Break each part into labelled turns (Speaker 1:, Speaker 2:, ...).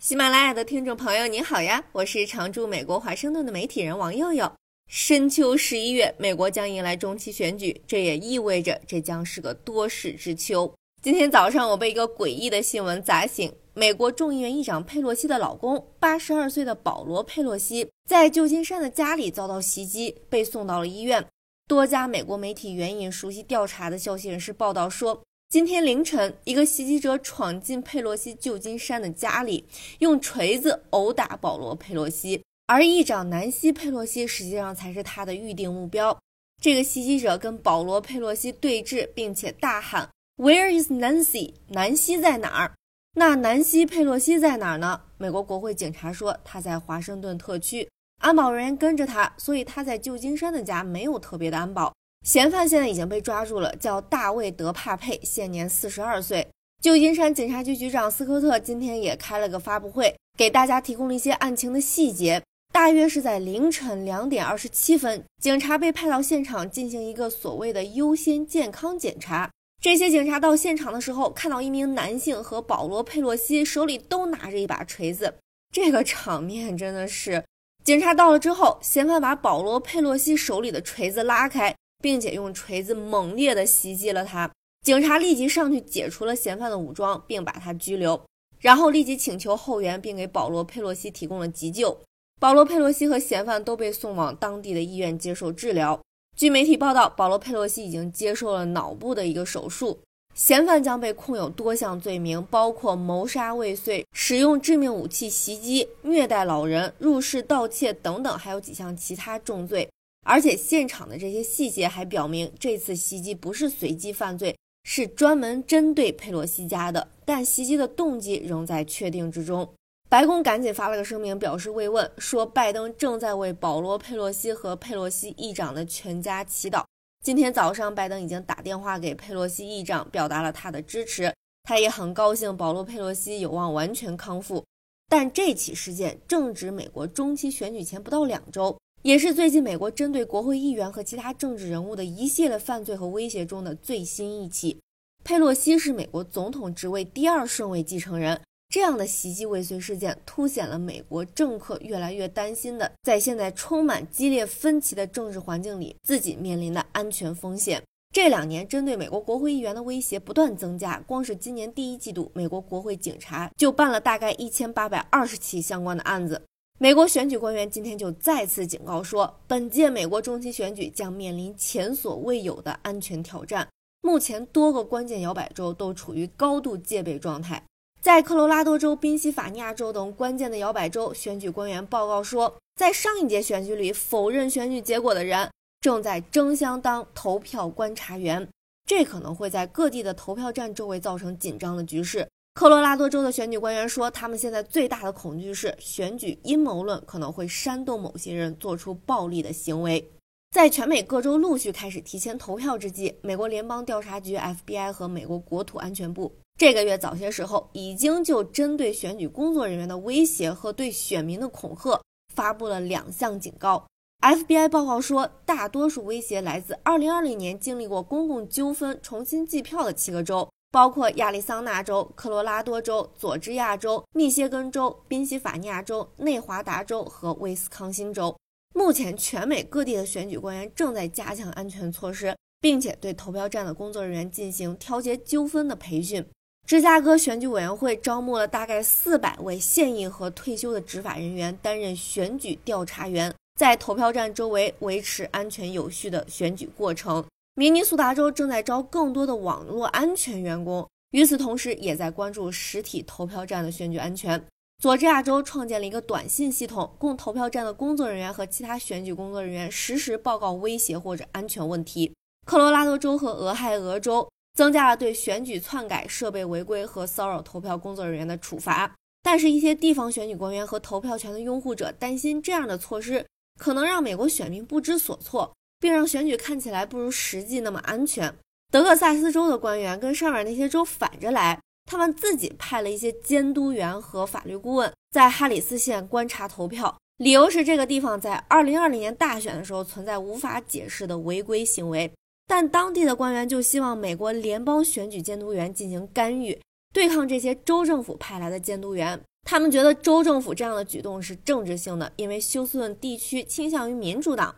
Speaker 1: 喜马拉雅的听众朋友，你好呀！我是常驻美国华盛顿的媒体人王佑佑。深秋十一月，美国将迎来中期选举，这也意味着这将是个多事之秋。今天早上，我被一个诡异的新闻砸醒：美国众议院议长佩洛西的老公，八十二岁的保罗·佩洛西，在旧金山的家里遭到袭击，被送到了医院。多家美国媒体援引熟悉调查的消息人士报道说。今天凌晨，一个袭击者闯进佩洛西旧金山的家里，用锤子殴打保罗·佩洛西，而议长南希·佩洛西实际上才是他的预定目标。这个袭击者跟保罗·佩洛西对峙，并且大喊：“Where is Nancy？南希在哪儿？”那南希·佩洛西在哪儿呢？美国国会警察说他在华盛顿特区，安保人员跟着他，所以他在旧金山的家没有特别的安保。嫌犯现在已经被抓住了，叫大卫·德帕佩，现年四十二岁。旧金山警察局局长斯科特今天也开了个发布会，给大家提供了一些案情的细节。大约是在凌晨两点二十七分，警察被派到现场进行一个所谓的优先健康检查。这些警察到现场的时候，看到一名男性和保罗·佩洛西手里都拿着一把锤子，这个场面真的是……警察到了之后，嫌犯把保罗·佩洛西手里的锤子拉开。并且用锤子猛烈地袭击了他，警察立即上去解除了嫌犯的武装，并把他拘留，然后立即请求后援，并给保罗·佩洛西提供了急救。保罗·佩洛西和嫌犯都被送往当地的医院接受治疗。据媒体报道，保罗·佩洛西已经接受了脑部的一个手术。嫌犯将被控有多项罪名，包括谋杀未遂、使用致命武器袭击、虐待老人、入室盗窃等等，还有几项其他重罪。而且现场的这些细节还表明，这次袭击不是随机犯罪，是专门针对佩洛西家的。但袭击的动机仍在确定之中。白宫赶紧发了个声明，表示慰问，说拜登正在为保罗·佩洛西和佩洛西议长的全家祈祷。今天早上，拜登已经打电话给佩洛西议长，表达了他的支持。他也很高兴保罗·佩洛西有望完全康复。但这起事件正值美国中期选举前不到两周。也是最近美国针对国会议员和其他政治人物的一系列犯罪和威胁中的最新一起。佩洛西是美国总统职位第二顺位继承人，这样的袭击未遂事件凸显了美国政客越来越担心的，在现在充满激烈分歧的政治环境里，自己面临的安全风险。这两年针对美国国会议员的威胁不断增加，光是今年第一季度，美国国会警察就办了大概一千八百二十起相关的案子。美国选举官员今天就再次警告说，本届美国中期选举将面临前所未有的安全挑战。目前，多个关键摇摆州都处于高度戒备状态。在科罗拉多州、宾夕法尼亚州等关键的摇摆州，选举官员报告说，在上一届选举里否认选举结果的人正在争相当投票观察员，这可能会在各地的投票站周围造成紧张的局势。科罗拉多州的选举官员说，他们现在最大的恐惧是选举阴谋论可能会煽动某些人做出暴力的行为。在全美各州陆续开始提前投票之际，美国联邦调查局 （FBI） 和美国国土安全部这个月早些时候已经就针对选举工作人员的威胁和对选民的恐吓发布了两项警告。FBI 报告说，大多数威胁来自2020年经历过公共纠纷重新计票的七个州。包括亚利桑那州、科罗拉多州、佐治亚州、密歇根州、宾夕法尼亚州、内华达州和威斯康星州。目前，全美各地的选举官员正在加强安全措施，并且对投票站的工作人员进行调节纠纷的培训。芝加哥选举委员会招募了大概四百位现役和退休的执法人员担任选举调查员，在投票站周围维持安全有序的选举过程。明尼苏达州正在招更多的网络安全员工，与此同时，也在关注实体投票站的选举安全。佐治亚州创建了一个短信系统，供投票站的工作人员和其他选举工作人员实时报告威胁或者安全问题。科罗拉多州和俄亥俄州增加了对选举篡改、设备违规和骚扰投票工作人员的处罚，但是，一些地方选举官员和投票权的拥护者担心，这样的措施可能让美国选民不知所措。并让选举看起来不如实际那么安全。德克萨斯州的官员跟上面那些州反着来，他们自己派了一些监督员和法律顾问在哈里斯县观察投票，理由是这个地方在2020年大选的时候存在无法解释的违规行为。但当地的官员就希望美国联邦选举监督员进行干预，对抗这些州政府派来的监督员，他们觉得州政府这样的举动是政治性的，因为休斯顿地区倾向于民主党。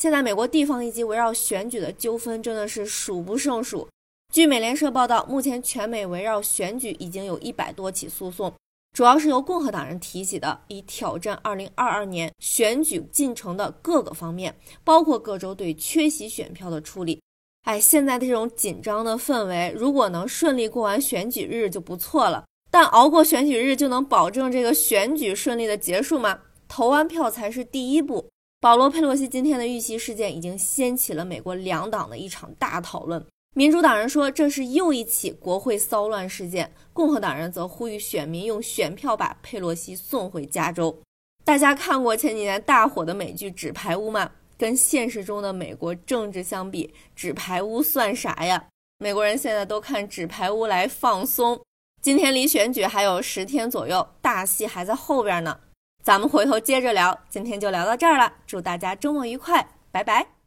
Speaker 1: 现在美国地方以及围绕选举的纠纷真的是数不胜数。据美联社报道，目前全美围绕选举已经有一百多起诉讼，主要是由共和党人提起的，以挑战2022年选举进程的各个方面，包括各州对缺席选票的处理。哎，现在这种紧张的氛围，如果能顺利过完选举日就不错了。但熬过选举日就能保证这个选举顺利的结束吗？投完票才是第一步。保罗·佩洛西今天的遇袭事件已经掀起了美国两党的一场大讨论。民主党人说这是又一起国会骚乱事件，共和党人则呼吁选民用选票把佩洛西送回加州。大家看过前几年大火的美剧《纸牌屋》吗？跟现实中的美国政治相比，《纸牌屋》算啥呀？美国人现在都看《纸牌屋》来放松。今天离选举还有十天左右，大戏还在后边呢。咱们回头接着聊，今天就聊到这儿了。祝大家周末愉快，拜拜。